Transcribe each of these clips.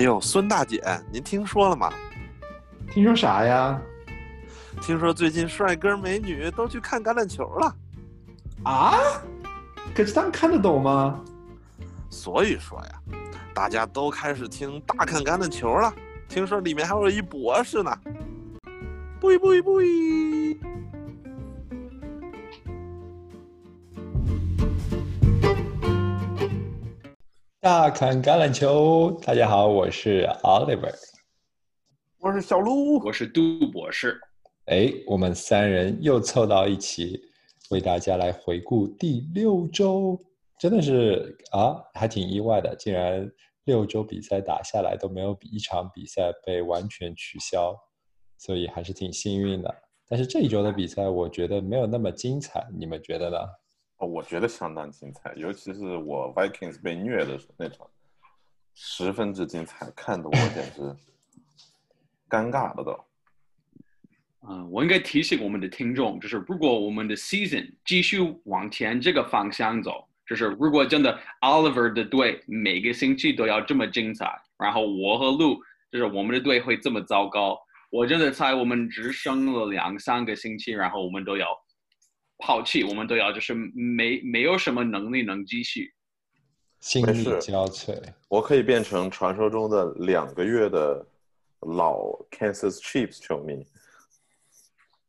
哎呦，孙大姐，您听说了吗？听说啥呀？听说最近帅哥美女都去看橄榄球了。啊？可是他们看得懂吗？所以说呀，大家都开始听大看橄榄球了。听说里面还有一博士呢。不不不！大侃橄榄球，大家好，我是 Oliver，我是小鹿，我是杜博士。哎，我们三人又凑到一起，为大家来回顾第六周，真的是啊，还挺意外的，竟然六周比赛打下来都没有比一场比赛被完全取消，所以还是挺幸运的。但是这一周的比赛，我觉得没有那么精彩，你们觉得呢？哦，我觉得相当精彩，尤其是我 Vikings 被虐的那场，十分之精彩，看得我简直尴尬了都。嗯，我应该提醒我们的听众，就是如果我们的 season 继续往前这个方向走，就是如果真的 Oliver 的队每个星期都要这么精彩，然后我和路就是我们的队会这么糟糕，我真的猜我们只剩了两三个星期，然后我们都要。抛弃，我们都要就是没没有什么能力能继续，心力交瘁。我可以变成传说中的两个月的老 Kansas Chiefs 球迷。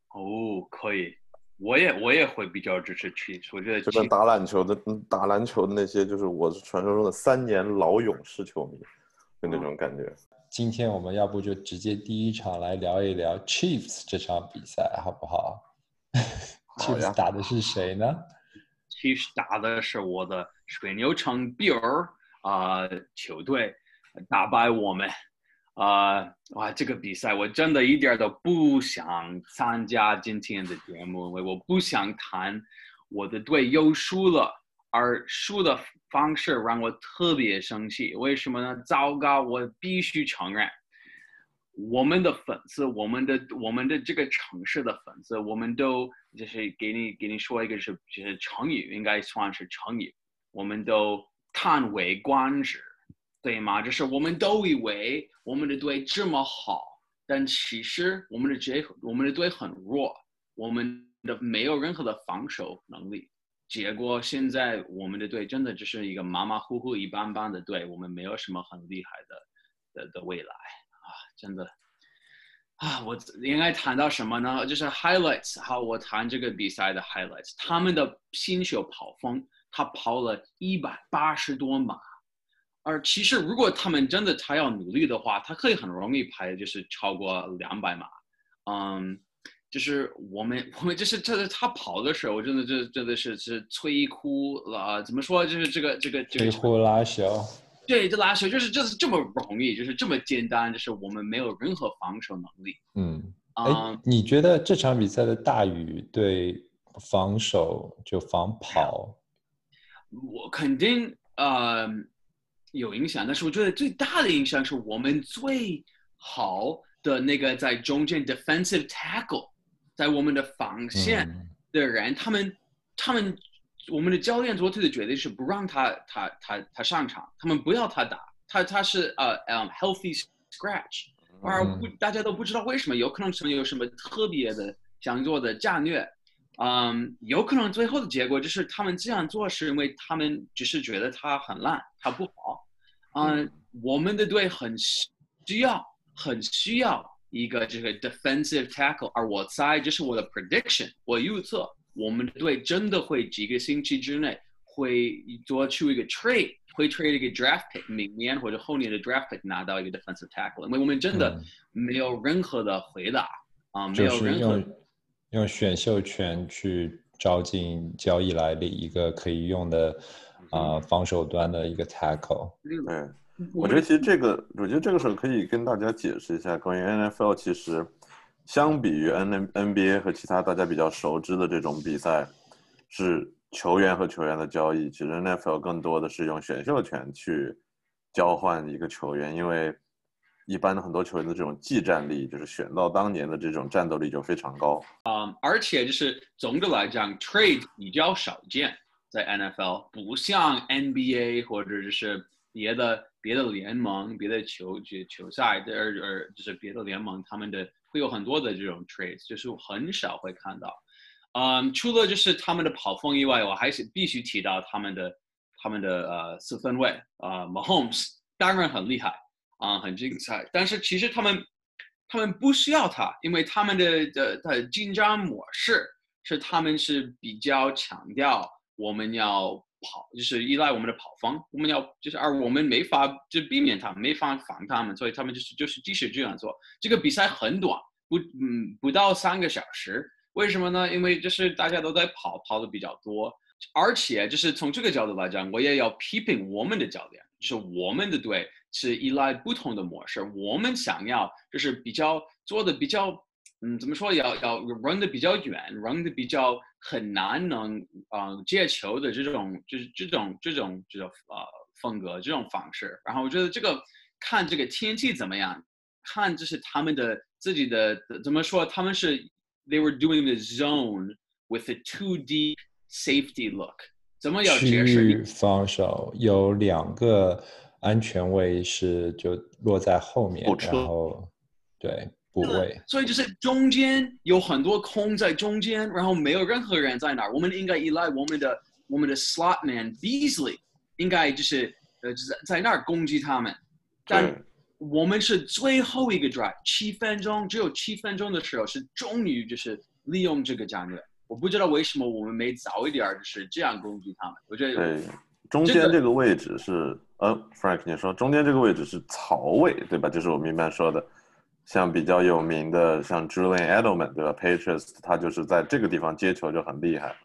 哦，可以，我也我也会比较支持 Chiefs。我觉得就跟打篮球的打篮球的那些，就是我是传说中的三年老勇士球迷，就那种感觉。今天我们要不就直接第一场来聊一聊 Chiefs 这场比赛，好不好？Chiefs 打的是谁呢？Chiefs 打的是我的水牛城 Bear 啊球队，打败我们啊！哇，这个比赛我真的一点都不想参加今天的节目，因为我不想谈我的队又输了，而输的方式让我特别生气。为什么呢？糟糕，我必须承认。我们的粉丝，我们的我们的这个城市的粉丝，我们都就是给你给你说一个是就是成语，应该算是成语，我们都叹为观止，对吗？就是我们都以为我们的队这么好，但其实我们的队我们的队很弱，我们的没有任何的防守能力，结果现在我们的队真的只是一个马马虎虎、一般般的队，我们没有什么很厉害的的的未来。真的啊，我应该谈到什么呢？就是 highlights。好，我谈这个比赛的 highlights。他们的新秀跑风，他跑了一百八十多码，而其实如果他们真的他要努力的话，他可以很容易排，就是超过两百码。嗯，就是我们我们就是这他跑的时候，真的这真的是是摧枯了，怎么说？就是这个这个摧枯拉朽。对，这拉球就是就是这么容易，就是这么简单，就是我们没有任何防守能力。嗯，哎，你觉得这场比赛的大雨对防守就防跑，我肯定呃有影响，但是我觉得最大的影响是我们最好的那个在中间 defensive tackle，在我们的防线的人，他们他们。我们的教练做出的决定是不让他他他他上场，他们不要他打，他他是呃嗯 healthy scratch，而不大家都不知道为什么，有可能是有什么特别的想做的战略，嗯，有可能最后的结果就是他们这样做是因为他们只是觉得他很烂，他不好，嗯，我们的队很需要很需要一个这个 defensive tackle，而我猜这是我的 prediction，我预测。我们的队真的会几个星期之内会做出一个 trade，会 trade 一个 draft pick，明年或者后年的 draft pick 拿到一个 defensive tackle，因为我们真的没有任何的回答啊，没有任何用选秀权去招进交易来的一个可以用的啊防守端的一个 tackle。嗯，我觉得其实这个，我觉得这个时候可以跟大家解释一下关于 NFL 其实。相比于 N N N B A 和其他大家比较熟知的这种比赛，是球员和球员的交易。其实 N F L 更多的是用选秀权去交换一个球员，因为一般的很多球员的这种技战力，就是选到当年的这种战斗力就非常高。啊，而且就是总的来讲，trade 比较少见在 N F L，不像 N B A 或者就是别的别的联盟、别的球球球赛的，而而就是别的联盟，他们的会有很多的这种 trades，就是很少会看到。嗯，除了就是他们的跑锋以外，我还是必须提到他们的他们的呃四分卫啊，Mahomes 当然很厉害啊，很精彩。但是其实他们他们不需要他，因为他们的的的紧张模式是他们是比较强调我们要跑，就是依赖我们的跑方，我们要就是而我们没法就避免他们，没法防他们，所以他们就是就是继续这样做。这个比赛很短，不嗯不到三个小时。为什么呢？因为就是大家都在跑，跑的比较多，而且就是从这个角度来讲，我也要批评我们的教练，就是我们的队是依赖不同的模式，我们想要就是比较做的比较，嗯，怎么说？要要 run 的比较远，run 的比较很难能啊接球的这种就是这种这种这种呃风格这种方式。然后我觉得这个看这个天气怎么样，看就是他们的自己的怎么说，他们是。they were doing the zone with a two D safety look。怎么要解释？区域防守有两个安全位是就落在后面，然后对补位。所以就是中间有很多空在中间，然后没有任何人在那儿。我们应该依赖我们的我们的 slot man Beasley，应该就是呃在在那儿攻击他们。但我们是最后一个 drive，七分钟，只有七分钟的时候，是终于就是利用这个战略。我不知道为什么我们没早一点就是这样攻击他们。我觉得对，中间这个位置是呃，Frank，你说中间这个位置是槽位对吧？就是我们一般说的，像比较有名的像 Julian Edelman 对吧？Patriots 他就是在这个地方接球就很厉害。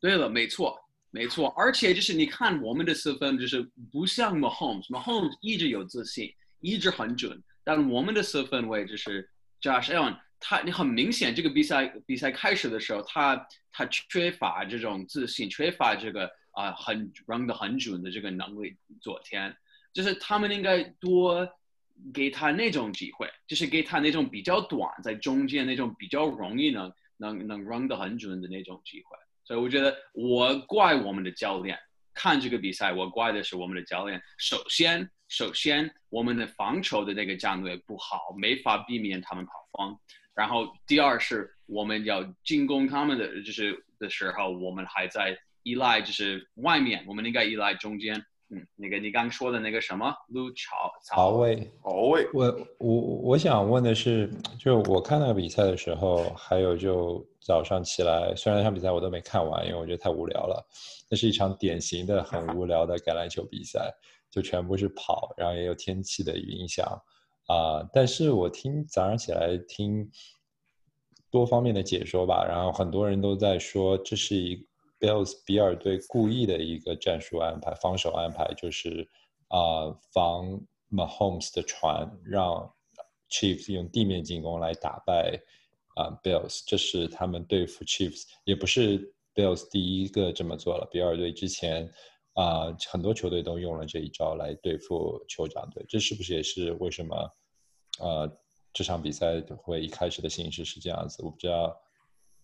对了，没错，没错，而且就是你看我们的四分就是不像 Mahomes，Mahomes 一直有自信。一直很准，但我们的四分位就是 Josh Allen，他你很明显这个比赛比赛开始的时候，他他缺乏这种自信，缺乏这个啊很 run 的很准的这个能力。昨天就是他们应该多给他那种机会，就是给他那种比较短在中间那种比较容易能能能 run 的很准的那种机会。所以我觉得我怪我们的教练。看这个比赛，我怪的是我们的教练。首先，首先我们的防守的那个战略不好，没法避免他们跑方。然后，第二是我们要进攻他们的就是的时候，我们还在依赖就是外面，我们应该依赖中间。嗯，那个你刚说的那个什么路槽槽位槽位。我我我想问的是，就我看那个比赛的时候，还有就早上起来，虽然那场比赛我都没看完，因为我觉得太无聊了。那是一场典型的很无聊的橄榄球比赛，就全部是跑，然后也有天气的影响啊。但是我听早上起来听多方面的解说吧，然后很多人都在说这是一。Bills 比尔队故意的一个战术安排，防守安排就是啊防 Mahomes 的传，让 Chiefs 用地面进攻来打败啊 Bills。这是他们对付 Chiefs，也不是 Bills 第一个这么做了。比尔队之前啊很多球队都用了这一招来对付酋长队。这是不是也是为什么呃这场比赛会一开始的形式是这样子？我不知道。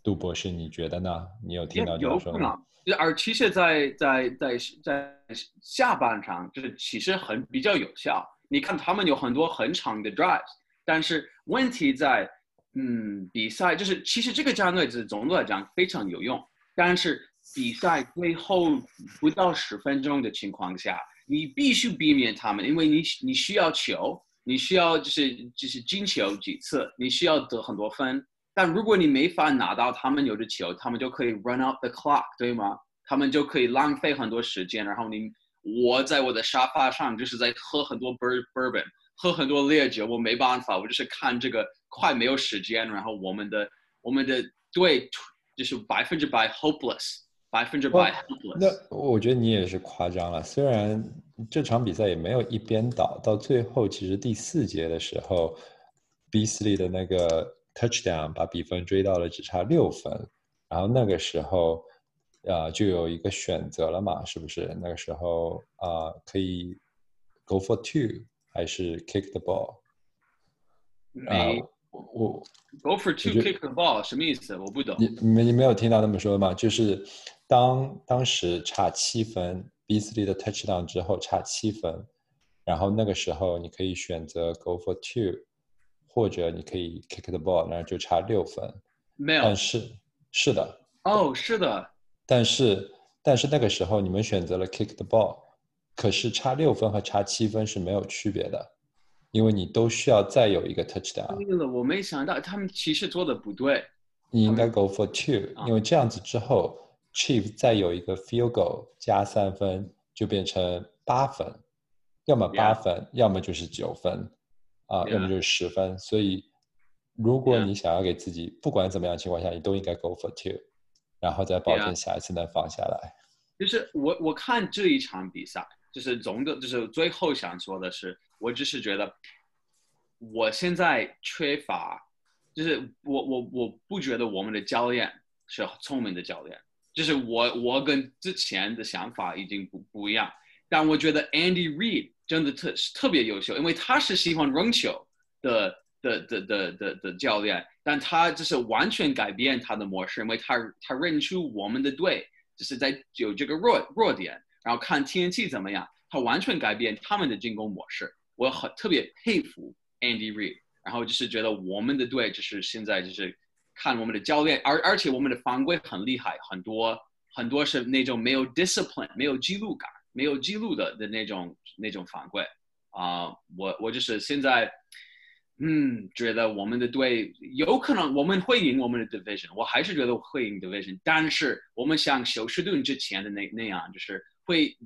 杜博士，你觉得呢？你有听到这么说吗？而其实，在在在在下半场，就是其实很比较有效。你看，他们有很多很长的 drives，但是问题在，嗯，比赛就是其实这个战略是总的来讲非常有用，但是比赛最后不到十分钟的情况下，你必须避免他们，因为你你需要球，你需要就是就是进球几次，你需要得很多分。但如果你没法拿到他们有的球，他们就可以 run out the clock，对吗？他们就可以浪费很多时间。然后你，我在我的沙发上就是在喝很多 bourbon，喝很多烈酒，我没办法，我就是看这个快没有时间。然后我们的我们的队就是百分之百 hopeless，百分之百 hopeless。那我觉得你也是夸张了。虽然这场比赛也没有一边倒，到最后其实第四节的时候，Beasley 的那个。Touchdown 把比分追到了只差六分，然后那个时候，啊，就有一个选择了嘛，是不是？那个时候啊，可以 Go for two 还是 Kick the ball？啊，我 Go for two kick the ball 什么意思？我不懂。你你你没有听到那么说吗？就是当当时差七分，Beasley 的 Touchdown 之后差七分，然后那个时候你可以选择 go for two，或者你可以 kick the ball，那就差六分。没有但是是的，哦，是的，但是但是那个时候你们选择了 kick the ball，可是差六分和差七分是没有区别的，因为你都需要再有一个 touchdown。对了，我没想到他们其实做的不对。你应该 go for two，啊因为这样子之后，Chief 再有一个 field goal 加三分，就变成八分，要么八.分，要么就是九分，啊，要么.就是十分。所以，如果你想要给自己不管怎么样情况下，你都应该 go for two，然后再保证下一次能放下来。就是我我看这一场比赛，就是总的，就是最后想说的是，我只是觉得我现在缺乏，就是我我我不觉得我们的教练是聪明的教练，就是我我跟之前的想法已经不不一样，但我觉得 Andy Reid 真的特特别优秀，因为他是喜欢扔球的的的的的的教练，但他就是完全改变他的模式，因为他他认出我们的队。就是在有这个弱弱点，然后看天气怎么样，他完全改变他们的进攻模式。我很特别佩服 Andy Reid，然后就是觉得我们的队就是现在就是看我们的教练，而而且我们的犯规很厉害，很多很多是那种没有 discipline、没有记录感、没有记录的的那种那种反馈啊、我我就是现在。嗯，觉得我们的队有可能我们会赢我们的 division，我还是觉得会赢 division，但是我们像休斯顿之前的那那样，就是会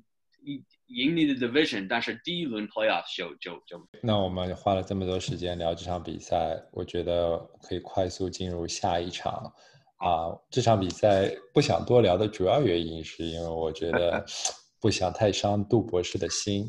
赢赢你的 division，但是第一轮 playoff 就就就那我们花了这么多时间聊这场比赛，我觉得可以快速进入下一场。啊，这场比赛不想多聊的主要原因是因为我觉得不想太伤杜博士的心。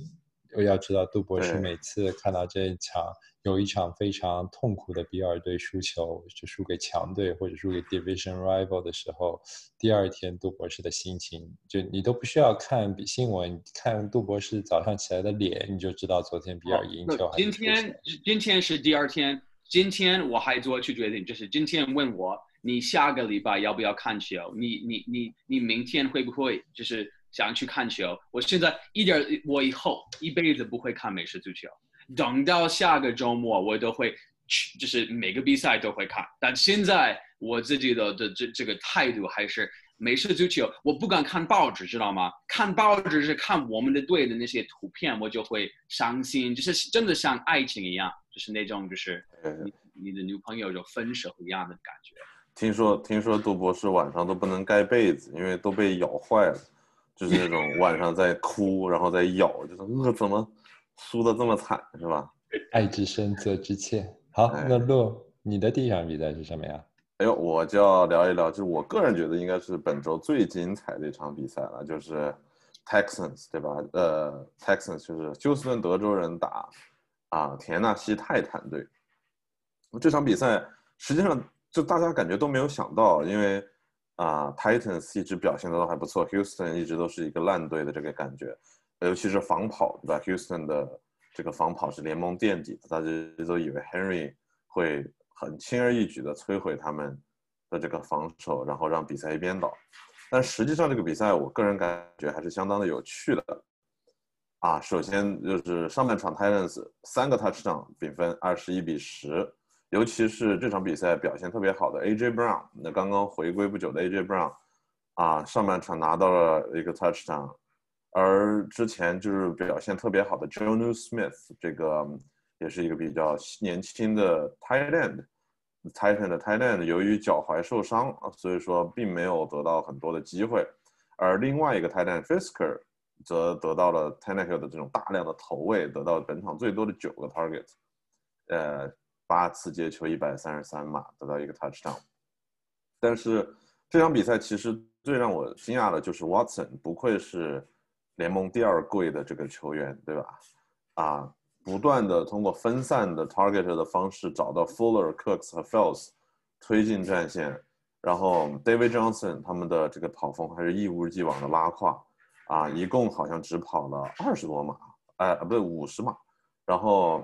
我要知道，杜博士每次看到这一场有一场非常痛苦的比尔队输球，就输给强队或者输给 division rival 的时候，第二天杜博士的心情，就你都不需要看比新闻，看杜博士早上起来的脸，你就知道昨天比尔赢球还今。天今天是第二天，今天我还做去决定，就是今天问我你下个礼拜要不要看球，你你你你明天会不会就是想去看球？我现在一点，我以后一辈子不会看美式足球，等到下个周末我都会去，就是每个比赛都会看。但现在我自己的的这这个态度还是美式足球，我不敢看报纸，知道吗？看报纸是看我们的队的那些图片，我就会伤心，就是真的像爱情一样，就是那种就是呃你你的女朋友就分手一样的感觉。听说听说杜博士晚上都不能盖被子，因为都被咬坏了，就是那种晚上在哭，然后在咬，就是呃怎么输的这么惨，是吧？爱之深，责之切。好，哎那洛，你的第一场比赛是什么呀？哎呦，我就要聊一聊，就是我个人觉得应该是本周最精彩的一场比赛了，就是 Texans 对吧？呃，Texans 就是休斯顿德州人打啊田纳西泰坦队。这场比赛实际上就大家感觉都没有想到，因为啊 Titans 一直表现的都还不错，Houston 一直都是一个烂队的这个感觉，尤其是防跑对吧？Houston 的这个防跑是联盟垫底的，大家都以为 Henry 会很轻而易举的摧毁他们的这个防守，然后让比赛一边倒。但实际上这个比赛，我个人感觉还是相当的有趣的。啊，首先就是上半场 Titans 三个 touch 上比分二十一比十，尤其是这场比赛表现特别好的 AJ Brown，那刚刚回归不久的 AJ Brown，啊，上半场拿到了一个 touchdown，而之前就是表现特别好的 Jonu Smith，这个也是一个比较年轻的 tight end。Titan 的 Titan 由于脚踝受伤，所以说并没有得到很多的机会，而另外一个 Titan Fisker 则得到了 t e n n e h i l l 的这种大量的投喂，得到本场最多的九个 target，呃，八次接球一百三十三码，得到一个 touchdown。但是这场比赛其实最让我惊讶的就是 Watson，不愧是联盟第二贵的这个球员，对吧？啊，不断的通过分散的 target 的方式找到 Fuller、Cooks 和 Fells 推进战线，然后 David Johnson 他们的这个跑风还是一如既往的拉胯，啊，一共好像只跑了二十多码，哎，不对，五十码，然后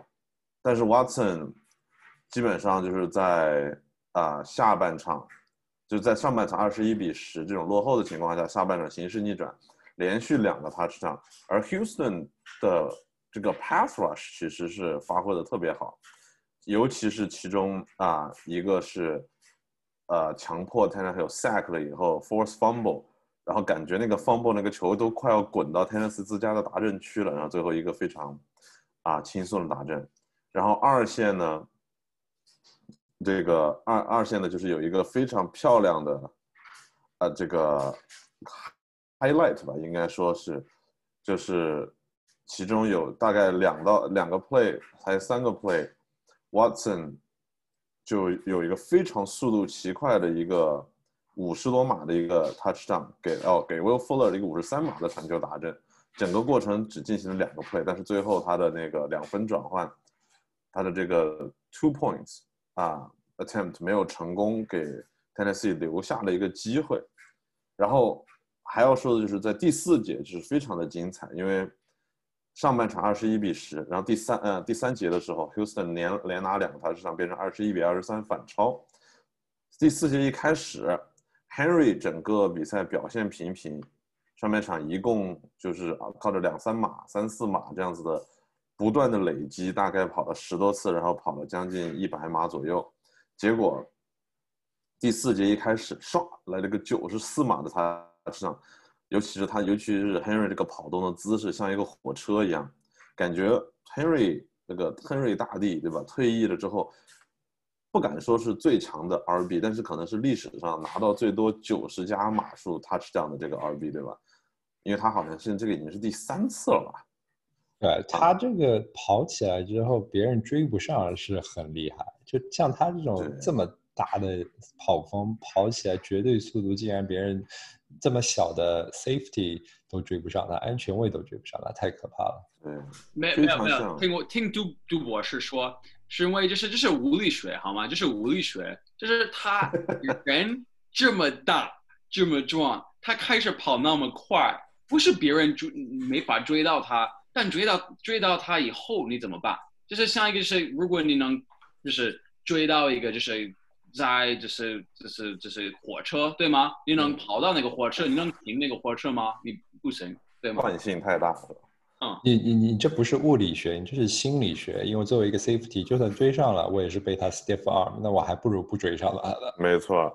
但是 Watson 基本上就是在啊下半场，就在上半场二十一比十这种落后的情况下，下半场形势逆转，连续两个 touchdown，而 Houston 的这个 pass rush 其实是发挥的特别好，尤其是其中啊一个是呃强迫 Tannehill sack 了以后 force fumble，然后感觉那个 fumble 那个球都快要滚到 Tennessee 自家的达阵区了，然后最后一个非常啊轻松的达阵，然后二线呢，这个二二线的就是有一个非常漂亮的呃这个 highlight 吧，应该说是就是其中有大概两到两个 play 还有三个 play，Watson 就有一个非常速度奇快的一个五十多码的一个 touchdown 给哦给 Will Fuller 一个五十三码的传球打阵，整个过程只进行了两个 play，但是最后他的那个两分转换，他的这个 two points 啊 attempt 没有成功给 Tennessee 留下了一个机会，然后还要说的就是在第四节就是非常的精彩，因为上半场二十一比十，然后第三呃第三节的时候，Houston 连连拿两个 touchdown 变成二十一比二十三反超。第四节一开始，Henry 整个比赛表现平平，上半场一共就是啊靠着两三码、三四码这样子的不断的累积，大概跑了十多次，然后跑了将近一百码左右。结果第四节一开始，唰来了个九十四码的 touchdown。尤其是他，尤其是 Henry 这个跑动的姿势，像一个火车一样，感觉 Henry 那个 Henry 大帝，对吧？退役了之后，不敢说是最强的 RB，但是可能是历史上拿到最多九十加码数 touchdown 的这个 RB，对吧？因为他好像是这个已经是第三次了吧？对他这个跑起来之后，别人追不上是很厉害。就像他这种这么大的跑风，跑起来绝对速度，竟然别人。这么小的 safety 都追不上他，安全位都追不上他，太可怕了。嗯，没没有没有，听我听杜杜博士说，是因为就是这是物理学好吗？这是物理学，就是他 人这么大这么壮，他开始跑那么快，不是别人追没法追到他，但追到追到他以后你怎么办？就是像一个是，如果你能就是追到一个就是。在就是就是就是火车对吗？你能跑到那个火车？你能停那个火车吗？你不行，对吗？惯性太大了。嗯，你你你这不是物理学，你这是心理学。因为作为一个 safety，就算追上了，我也是被他 stiff arm，那我还不如不追上了。没错，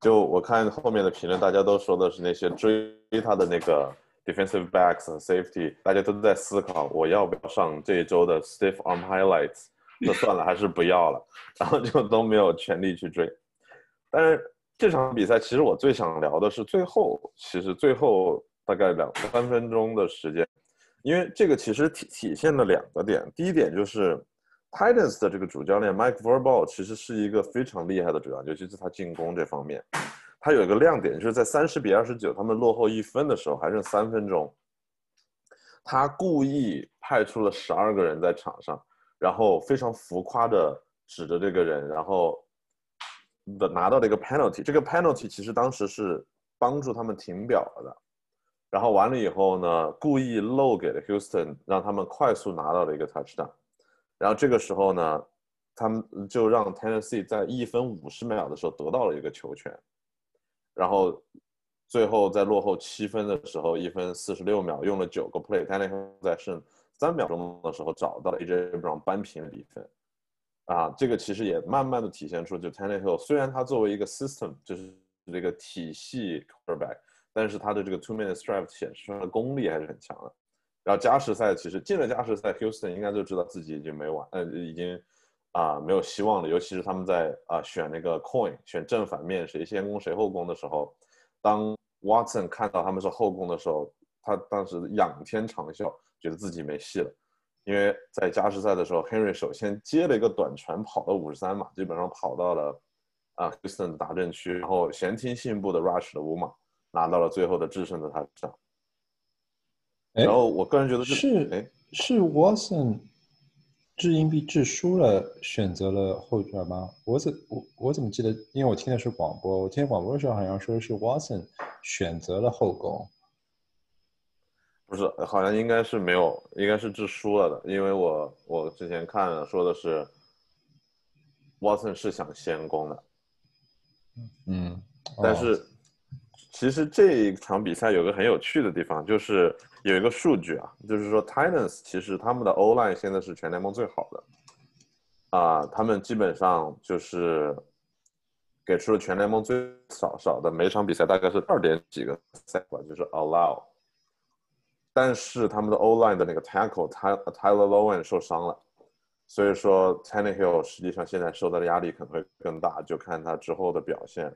就我看后面的评论，大家都说的是那些追他的那个 defensive backs 和 safety，大家都在思考我要不要上这一周的 stiff arm highlights。那算了，还是不要了，然后就都没有全力去追。但是这场比赛，其实我最想聊的是最后，其实最后大概两三分钟的时间，因为这个其实体体现了两个点。第一点就是 Titans 的这个主教练 Mike Vrba 其实是一个非常厉害的主教练，尤其是他进攻这方面，他有一个亮点，就是在三十比二十九他们落后一分的时候，还剩三分钟，他故意派出了十二个人在场上。然后非常浮夸的指着这个人，然后的拿到了一个 penalty。这个 penalty 其实当时是帮助他们停表了的。然后完了以后呢，故意漏给了 Houston，让他们快速拿到了一个 touchdown。然后这个时候呢，他们就让 Tennessee 在一分五十秒的时候得到了一个球权。然后最后在落后七分的时候，一分四十六秒用了九个 play，Tennessee 在胜。三秒钟的时候找到了 AJ Brown 扳平比分，啊，这个其实也慢慢的体现出，就 Tannehill 虽然他作为一个 system 就是这个体系 quarterback，但是他的这个 two minute drive 显示出来的功力还是很强的。然后加时赛其实进了加时赛，Houston 应该就知道自己已经没完，呃，已经啊没有希望了。尤其是他们在啊选那个 coin 选正反面谁先攻谁后攻的时候，当 Watson 看到他们是后攻的时候，他当时仰天长啸。觉得自己没戏了，因为在加时赛的时候，Henry 首先接了一个短传，跑了五十三码，基本上跑到了啊 Houston 的达阵区，然后闲庭信步的 rush 了五码，拿到了最后的制胜的 touchdown。然后我个人觉得是，哎，是 Watson 掷硬币掷输了，选择了后转吗？我怎我我怎么记得？因为我听的是广播，我听广播的时候好像说是 Watson 选择了后攻。不是，好像应该是没有，应该是致输了的，因为我我之前看了说的是，Watson 是想先攻的，嗯，但是其实这一场比赛有个很有趣的地方，就是有一个数据啊，就是说 Titans 其实他们的 O line 现在是全联盟最好的，啊，他们基本上就是给出了全联盟最少少的每场比赛大概是二点几个赛吧，就是 allow，但是他们的 O line 的那个 tackle Ty Tyler Lowen 受伤了，所以说 Tannehill 实际上现在受到的压力可能会更大，就看他之后的表现，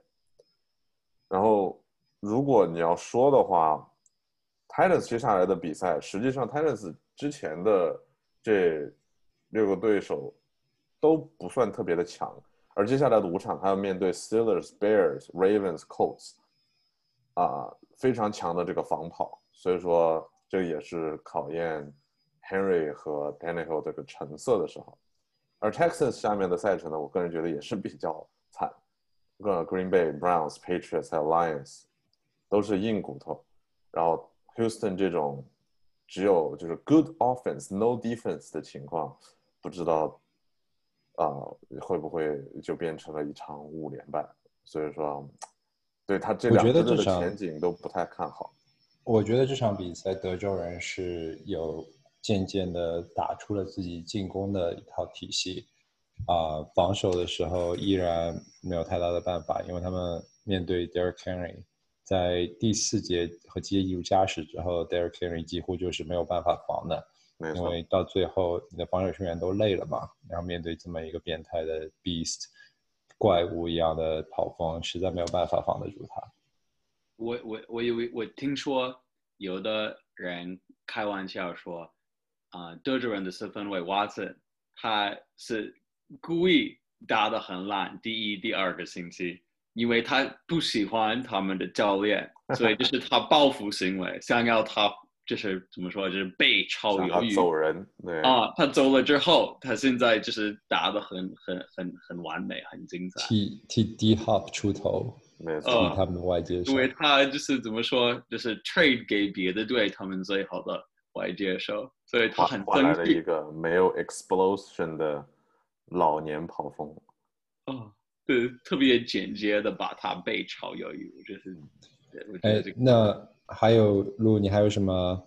然后。如果你要说的话，Titans 接下来的比赛，实际上 Titans 之前的这六个对手都不算特别的强，而接下来的五场，他要面对 Steelers、Bears、Ravens、Colts，啊，非常强的这个防跑，所以说这也是考验 Henry 和 Daniel 这个成色的时候。而 Texas 下面的赛程呢，我个人觉得也是比较惨，个 Green Bay、Browns、Patriots 还有 Lions。都是硬骨头，然后 Houston 这种只有就是 good offense no defense 的情况，不知道啊会不会就变成了一场五连败？所以说，对他这两队的前景都不太看好。我觉得这场比赛德州人是有渐渐的打出了自己进攻的一套体系，啊，防守的时候依然没有太大的办法，因为他们面对 Derek Henry。在第四节和接入加时之后，Derek Henry 几乎就是没有办法防的，因为到最后你的防守球员都累了嘛，然后面对这么一个变态的 Beast 怪物一样的跑锋，实在没有办法防得住他。我我我以为我听说有的人开玩笑说，啊，德州人的四分卫 Watson 他是故意打得很烂，第一、第二个星期。因为他不喜欢他们的教练，所以就是他报复行为，想要他就是怎么说，就是被超鱿鱼走人。对啊，他走了之后，他现在就是打得很很很很完美，很精彩。替替 D Hop 出头，没错，他们的外接手。因为他就是怎么说，就是 trade 给别的队他们最好的外接手，所以他很换来了一个没有 explosion 的老年跑锋。哦。对，特别简洁的把他背抄鱿鱼，我觉得，哎，那还有路，你还有什么？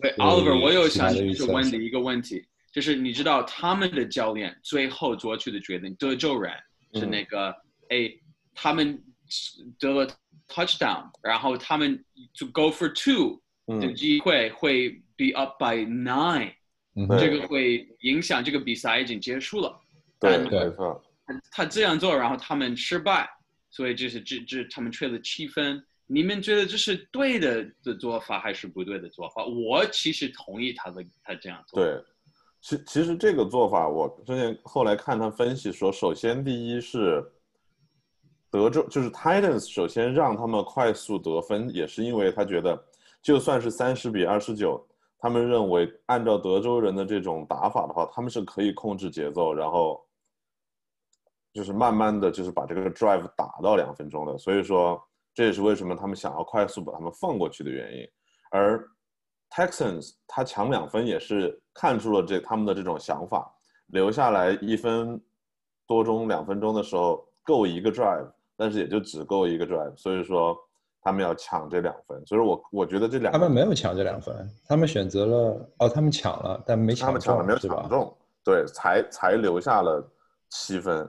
对，Oliver，我有想就问你一个问题，就是你知道他们的教练最后做出的决定，德州人是那个，哎，他们得了 touchdown，然后他们 to go for two 的机会会 be up by nine，这个会影响这个比赛已经结束了。对，没错。他这样做，然后他们失败，所以就是这这他们吹了七分。你们觉得这是对的的做法还是不对的做法？我其实同意他的他这样做。对，其其实这个做法，我之前后来看他分析说，首先第一是德州就是 Titans，首先让他们快速得分，也是因为他觉得就算是三十比二十九，他们认为按照德州人的这种打法的话，他们是可以控制节奏，然后。就是慢慢的就是把这个 drive 打到两分钟的，所以说这也是为什么他们想要快速把他们放过去的原因。而 Texans 他抢两分也是看出了这他们的这种想法，留下来一分多钟两分钟的时候够一个 drive，但是也就只够一个 drive，所以说他们要抢这两分。所以我我觉得这两他们没有抢这两分，他们选择了哦，他们抢了，但没他们抢了没有抢中，对，才才留下了七分。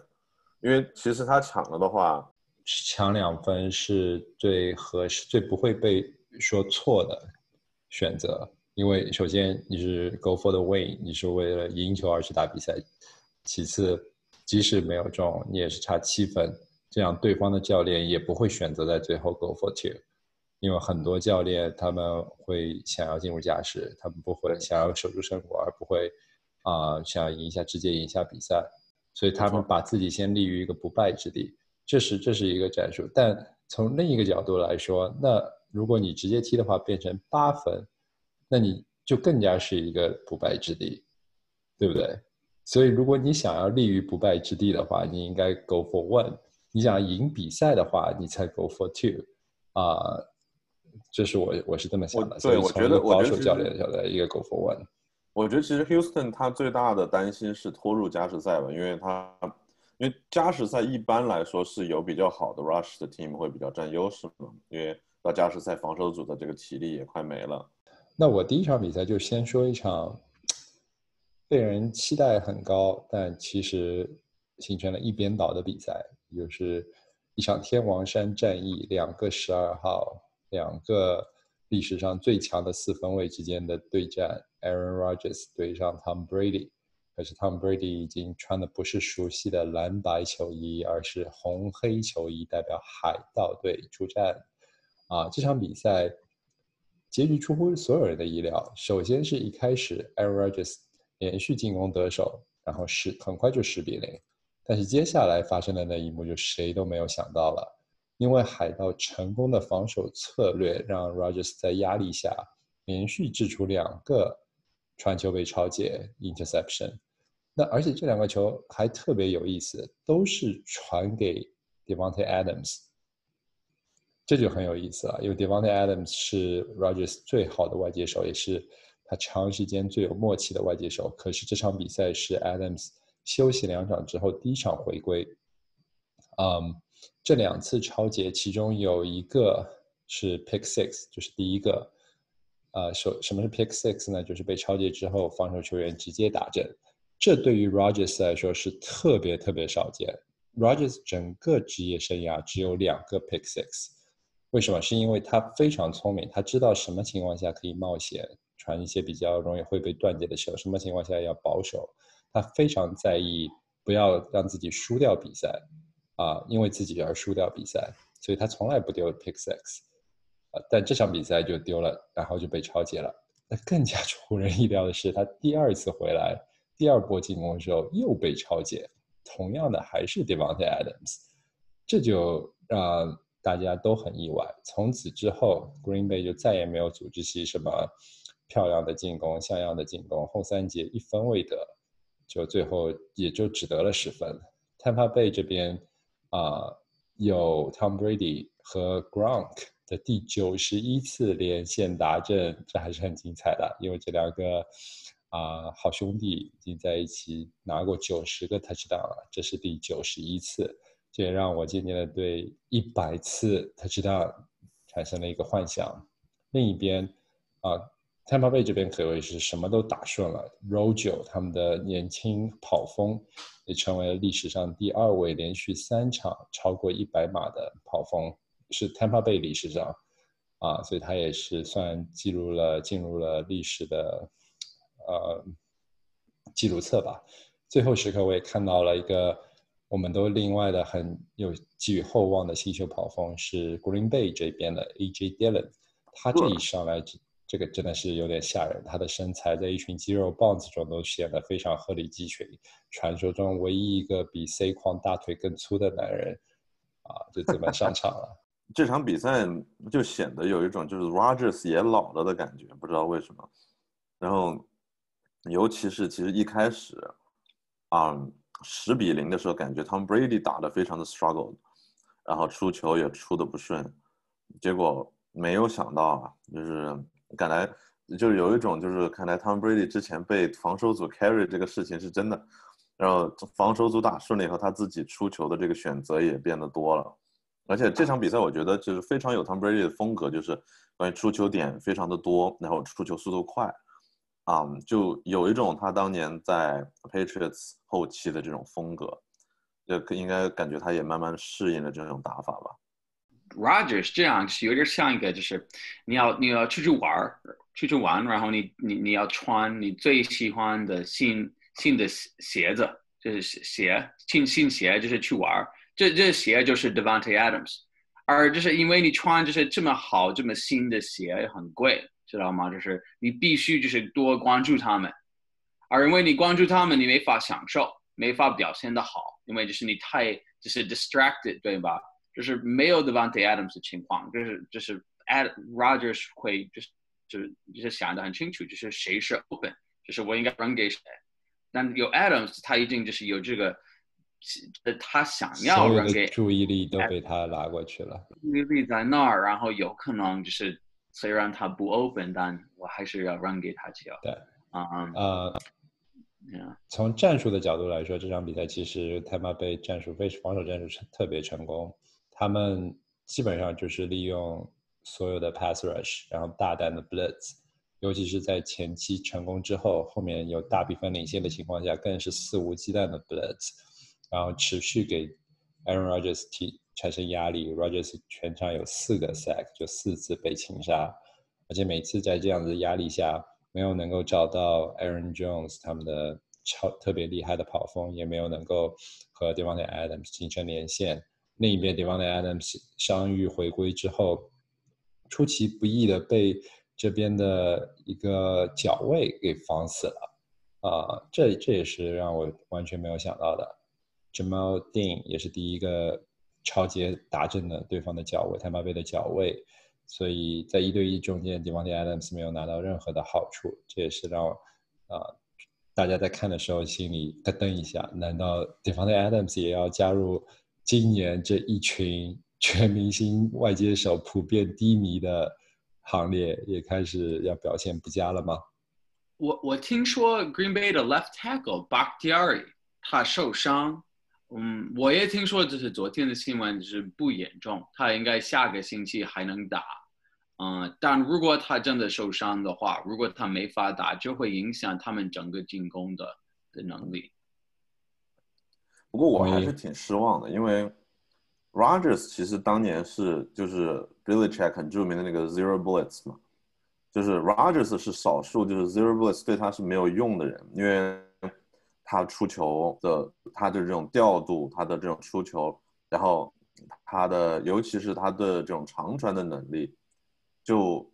因为其实他抢了的话，抢两分是最合适、最不会被说错的选择。因为首先你是 go for the win，你是为了赢球而去打比赛；其次，即使没有中，你也是差七分，这样对方的教练也不会选择在最后 go for two。因为很多教练他们会想要进入加时，他们不会想要守住胜果，而不会啊想要赢一下直接赢下比赛。所以他们把自己先立于一个不败之地，这是这是一个战术。但从另一个角度来说，那如果你直接踢的话，变成八分，那你就更加是一个不败之地，对不对？所以如果你想要立于不败之地的话，你应该 go for one；你想赢比赛的话，你才 go for two。啊，这是我我是这么想的。对，我觉得保守教练晓得一个 go for one。我觉得其实 Houston 他最大的担心是拖入加时赛吧，因为他因为加时赛一般来说是有比较好的 rush 的 team 会比较占优势嘛，因为到加时赛，防守组的这个体力也快没了。那我第一场比赛就先说一场被人期待很高，但其实形成了一边倒的比赛，就是一场天王山战役，两个十二号，两个历史上最强的四分卫之间的对战，Aaron Rodgers 对上 Tom Brady。可是 Tom Brady 已经穿的不是熟悉的蓝白球衣，而是红黑球衣，代表海盗队出战。啊，这场比赛结局出乎所有人的意料。首先是一开始 Aaron Rodgers 连续进攻得手，然后十很快就十比零。但是接下来发生的那一幕就谁都没有想到了，因为海盗成功的防守策略让 Rogers 在压力下连续掷出两个传球被超解 interception。那而且这两个球还特别有意思，都是传给 Devonte Adams，这就很有意思了。因为 Devonte Adams 是 Rogers 最好的外接手，也是他长时间最有默契的外接手。可是这场比赛是 Adams 休息两场之后第一场回归。嗯，这两次超节，其中有一个是 Pick Six，就是第一个。呃，什什么是 Pick Six 呢？就是被超节之后，防守球员直接打阵。这对于 Rogers 来说是特别特别少见。Rogers 整个职业生涯只有两个 pick six，为什么？是因为他非常聪明，他知道什么情况下可以冒险传一些比较容易会被断接的球，什么情况下要保守。他非常在意不要让自己输掉比赛啊，因为自己而输掉比赛，所以他从来不丢 pick six。啊，但这场比赛就丢了，然后就被超解了。那更加出乎人意料的是，他第二次回来。第二波进攻的时候又被超解，同样的还是 Devonte Adams，这就让大家都很意外。从此之后，Green Bay 就再也没有组织起什么漂亮的进攻、像样的进攻。后三节一分未得，就最后也就只得了十分。Tampa Bay 这边啊，有 Tom Brady 和 Gronk 的第九十一次连线达阵，这还是很精彩的，因为这两个。啊，好兄弟已经在一起拿过九十个 touchdown 了，这是第九十一次，这也让我渐渐的对一百次 touchdown 产生了一个幻想。另一边，啊，Tampa Bay 这边可谓是什么都打顺了，Rojo 他们的年轻跑锋也成为了历史上第二位连续三场超过一百码的跑锋，是 Tampa Bay 历史上，啊，所以他也是算记录了进入了历史的。呃，记录册吧。最后时刻，我也看到了一个我们都另外的很有寄予厚望的新秀跑锋，是 Green Bay 这边的 AJ Dillon。他这一上来，这这个真的是有点吓人。他的身材在一群肌肉棒子中都显得非常鹤立鸡群。传说中唯一一个比 C 框大腿更粗的男人，啊，就这么上场了。这场比赛就显得有一种就是 Rogers 也老了的感觉，不知道为什么。然后。尤其是其实一开始，啊，十比零的时候，感觉 Tom Brady 打的非常的 struggle，然后出球也出的不顺，结果没有想到啊，就是看来就是有一种就是看来 Tom Brady 之前被防守组 carry 这个事情是真的，然后防守组打顺了以后，他自己出球的这个选择也变得多了，而且这场比赛我觉得就是非常有 Tom Brady 的风格，就是关于出球点非常的多，然后出球速度快。啊，就有一种他当年在 Patriots 后期的这种风格，就应该感觉他也慢慢适应了这种打法吧。Rogers 这样是有点像一个，就是你要你要出去玩儿，出去玩，然后你你你要穿你最喜欢的新新的鞋子，就是鞋新新鞋，就是去玩儿。这这鞋就是 Devante Adams，而就是因为你穿就是这么好这么新的鞋很贵。知道吗？就是你必须就是多关注他们，而因为你关注他们，你没法享受，没法表现的好，因为就是你太就是 distracted，对吧？就是没有 Devante Adams 的情况，就是就是 Ad Rogers 会就是就是就是想的很清楚，就是谁是 open，就是我应该 run 给谁。但有 Adams，他一定就是有这个，他想要 run 给注意力都被他拉过去了，注意力在那儿，然后有可能就是。虽然他不 open，但我还是要让给他球。对，啊呃，从战术的角度来说，这场比赛其实他们被战术被防守战术特别成功。他们基本上就是利用所有的 pass rush，然后大胆的 blitz，尤其是在前期成功之后，后面有大比分领先的情况下，更是肆无忌惮的 blitz，然后持续给 Aaron Rodgers 提产生压力。Rodgers 全场有四个 sack，就四次被擒杀，而且每次在这样子压力下，没有能够找到 Aaron Jones 他们的超特别厉害的跑锋，也没有能够和 Devontae Adams 形成连线。另一边，Devontae Adams 伤愈回归之后，出其不意的被这边的一个脚位给防死了，啊，这这也是让我完全没有想到的。Jamal Dean 也是第一个超级打正的对方的脚位，泰马贝的脚位，所以在一对一中间，Devontae Adams 没有拿到任何的好处，这也是让啊大家在看的时候心里咯噔一下，难道 Devontae Adams 也要加入？今年这一群全明星外接手普遍低迷的行列，也开始要表现不佳了吗？我我听说 Green Bay 的 Left Tackle Bakhtiari 他受伤，嗯，我也听说这是昨天的新闻，是不严重，他应该下个星期还能打，嗯，但如果他真的受伤的话，如果他没法打，就会影响他们整个进攻的的能力。不过我还是挺失望的，因为 Rogers 其实当年是就是 Billy Check 很著名的那个 Zero Bullets 嘛，就是 Rogers 是少数就是 Zero Bullets 对他是没有用的人，因为他出球的他的这种调度，他的这种出球，然后他的尤其是他的这种长传的能力，就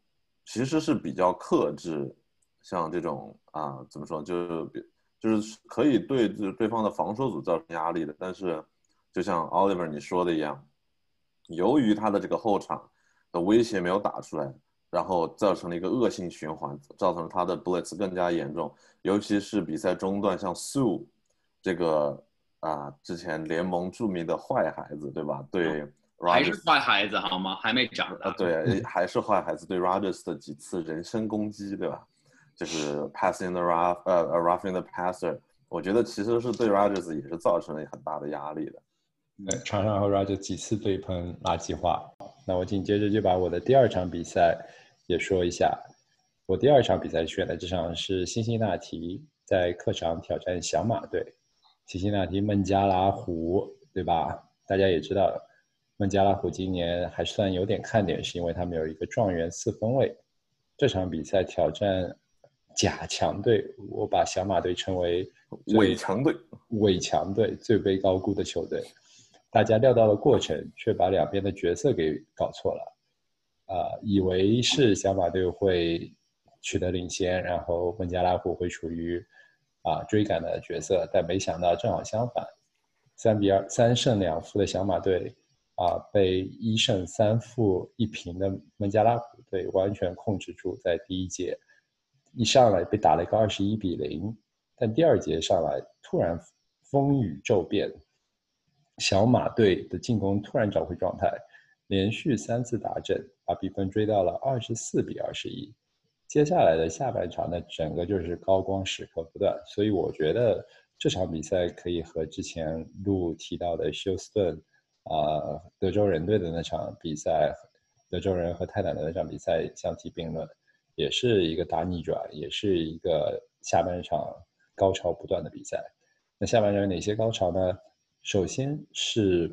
其实是比较克制，像这种啊怎么说就比。就是可以对就是对方的防守组造成压力的，但是就像 Oliver 你说的一样，由于他的这个后场的威胁没有打出来，然后造成了一个恶性循环，造成他的 blitz 更加严重，尤其是比赛中段，像 Sue 这个啊之前联盟著名的坏孩子，对吧？对，还是坏孩子好吗？还没长大。对，还是坏孩子，对 Rogers 的几次人身攻击，对吧？就是 passing the rough，呃，roughing the passer，我觉得其实是对 Rogers 也是造成了很大的压力的。对，场上和 Rogers 几次对喷垃圾话。那我紧接着就把我的第二场比赛也说一下。我第二场比赛选的这场是辛辛那提在客场挑战小马队。辛辛那提孟加拉虎，对吧？大家也知道，孟加拉虎今年还算有点看点，是因为他们有一个状元四分卫。这场比赛挑战。假强队，我把小马队称为伪强队，伪强队最被高估的球队。大家料到了过程，却把两边的角色给搞错了。啊，以为是小马队会取得领先，然后孟加拉虎会处于啊追赶的角色，但没想到正好相反，三比二三胜两负的小马队啊，被一胜三负一平的孟加拉虎队完全控制住，在第一节。一上来被打了一个二十一比零，但第二节上来突然风雨骤变，小马队的进攻突然找回状态，连续三次打阵，把比分追到了二十四比二十一。接下来的下半场呢，整个就是高光时刻不断，所以我觉得这场比赛可以和之前路提到的休斯顿啊德州人队的那场比赛，德州人和泰坦的那场比赛相提并论。也是一个大逆转，也是一个下半场高潮不断的比赛。那下半场有哪些高潮呢？首先是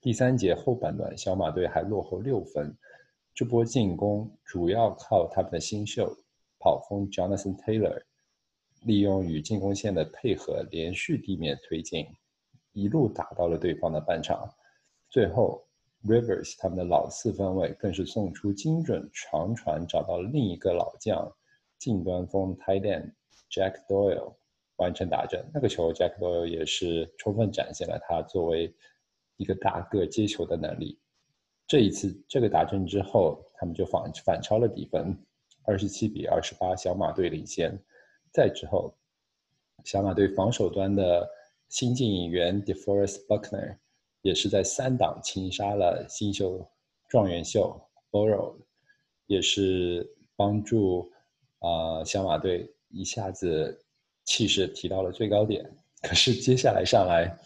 第三节后半段，小马队还落后六分，这波进攻主要靠他们的新秀跑锋 Jonathan Taylor，利用与进攻线的配合，连续地面推进，一路打到了对方的半场，最后。Rivers 他们的老四分卫更是送出精准长传，找到了另一个老将近端锋 Tight End Jack Doyle 完成打阵。那个球 Jack Doyle 也是充分展现了他作为一个大个接球的能力。这一次这个打阵之后，他们就反反超了比分，二十七比二十八，小马队领先。再之后，小马队防守端的新晋引援 DeForest Buckner。也是在三档擒杀了新秀状元秀 Borrow，也是帮助啊小马队一下子气势提到了最高点。可是接下来上来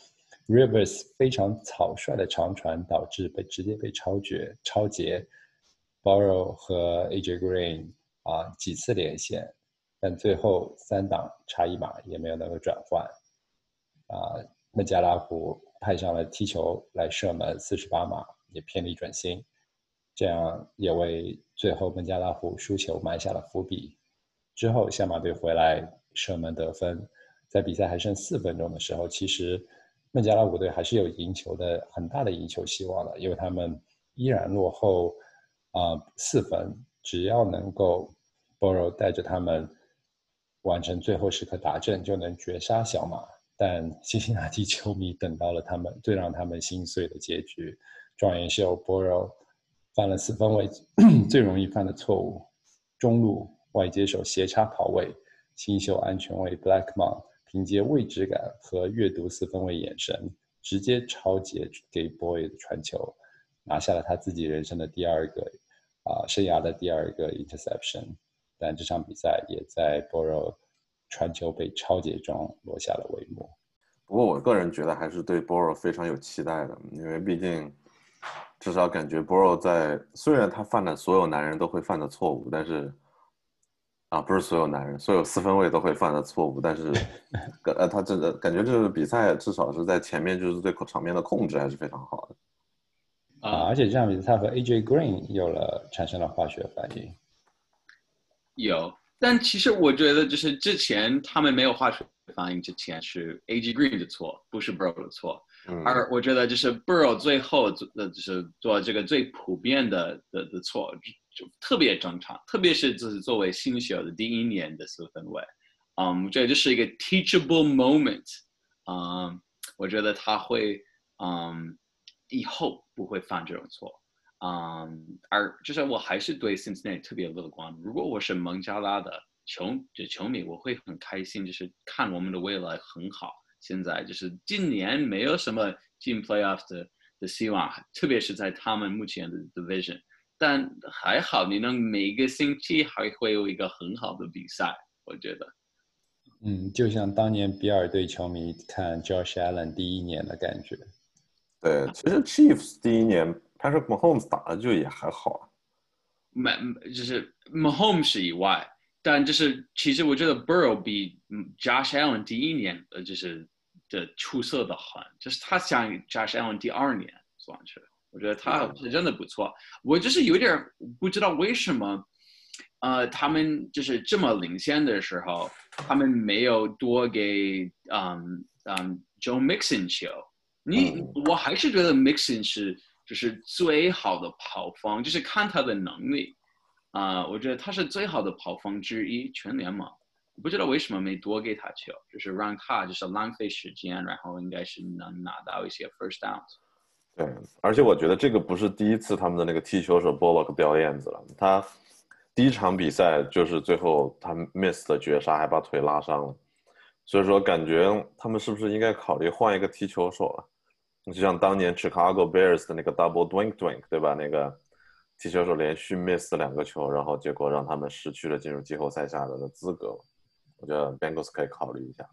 ，Rivers 非常草率的长传导致被直接被超绝超截，Borrow 和 AJ Green 啊几次连线，但最后三档差一码也没有能够转换。啊，孟加拉虎派上了踢球来射门四十八码，也偏离准心，这样也为最后孟加拉虎输球埋下了伏笔。之后小马队回来射门得分，在比赛还剩四分钟的时候，其实孟加拉虎队还是有赢球的很大的赢球希望的，因为他们依然落后啊四分，只要能够 Borrow 带着他们完成最后时刻达阵，就能绝杀小马。但辛辛那提球迷等到了他们最让他们心碎的结局。状元秀 Boro 犯了四分卫 最容易犯的错误，中路外接手斜插跑位，新秀安全卫 Blackmon 凭借位置感和阅读四分卫眼神，直接超截给 Boy 的传球，拿下了他自己人生的第二个啊生涯的第二个 interception。但这场比赛也在 Boro。传球被超解中落下了帷幕。不过，我个人觉得还是对 Borrow 非常有期待的，因为毕竟至少感觉 Borrow 在虽然他犯了所有男人都会犯的错误，但是啊，不是所有男人，所有四分卫都会犯的错误，但是 呃，他这个感觉这个比赛至少是在前面就是对场面的控制还是非常好的啊。而且这场比赛他和 AJ Green 有了产生了化学反应，有。但其实我觉得，就是之前他们没有化学反应之前是 A.G. Green 的错，不是 Burrow 的错。而我觉得就是 Burrow 最后做的就是做这个最普遍的的的错，就特别正常。特别是就是作为新秀的第一年的四分卫，嗯，我觉得这是一个 teachable moment。嗯，我觉得他会嗯以后不会犯这种错。嗯，而就是我还是对 Cincinnati 特别乐观。如果我是蒙加拉的球就球迷，我会很开心，就是看我们的未来很好。现在就是今年没有什么进 Playoff 的的希望，特别是在他们目前的 Division。但还好，你能每个星期还会有一个很好的比赛，我觉得。嗯，就像当年比尔队球迷看 Josh Allen 第一年的感觉。对，其实 Chiefs 第一年。但是 Mahomes 打的就也还好啊，没就是 Mahomes 以外，但就是其实我觉得 Burrow 比 Josh Allen 第一年呃就是的出色的很，就是他像 Josh Allen 第二年算是，我觉得他是真的不错。我就是有点不知道为什么，呃，他们就是这么领先的时候，他们没有多给嗯嗯 Joe Mixon 球。你我还是觉得 Mixon 是。就是最好的跑锋，就是看他的能力，啊，我觉得他是最好的跑锋之一，全联盟。不知道为什么没多给他球，就是让他就是浪费时间，然后应该是能拿到一些 first down。对，而且我觉得这个不是第一次他们的那个踢球手 Bullock 掉链子了，他第一场比赛就是最后他 miss 的绝杀，还把腿拉伤了，所以说感觉他们是不是应该考虑换一个踢球手了？就像当年 Chicago Bears 的那个 Double Dwink Dwink，对吧？那个踢球手连续 miss 两个球，然后结果让他们失去了进入季后赛下的的资格。我觉得 Bengals 可以考虑一下。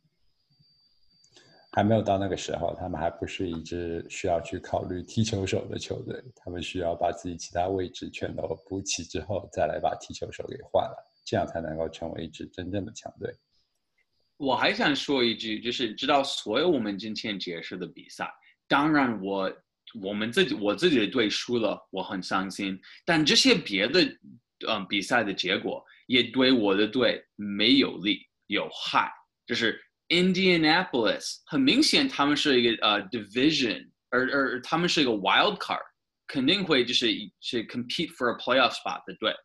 还没有到那个时候，他们还不是一支需要去考虑踢球手的球队。他们需要把自己其他位置全都补齐之后，再来把踢球手给换了，这样才能够成为一支真正的强队。我还想说一句，就是知道所有我们今天解释的比赛。当然，我我们自己我自己的队输了，我很伤心。但这些别的嗯比赛的结果也对我的队没有利有害。就是 Indianapolis 很明显他们是一个呃 division，而而他们是一个 wild card，肯定会就是是 compete for a playoff spot 的队。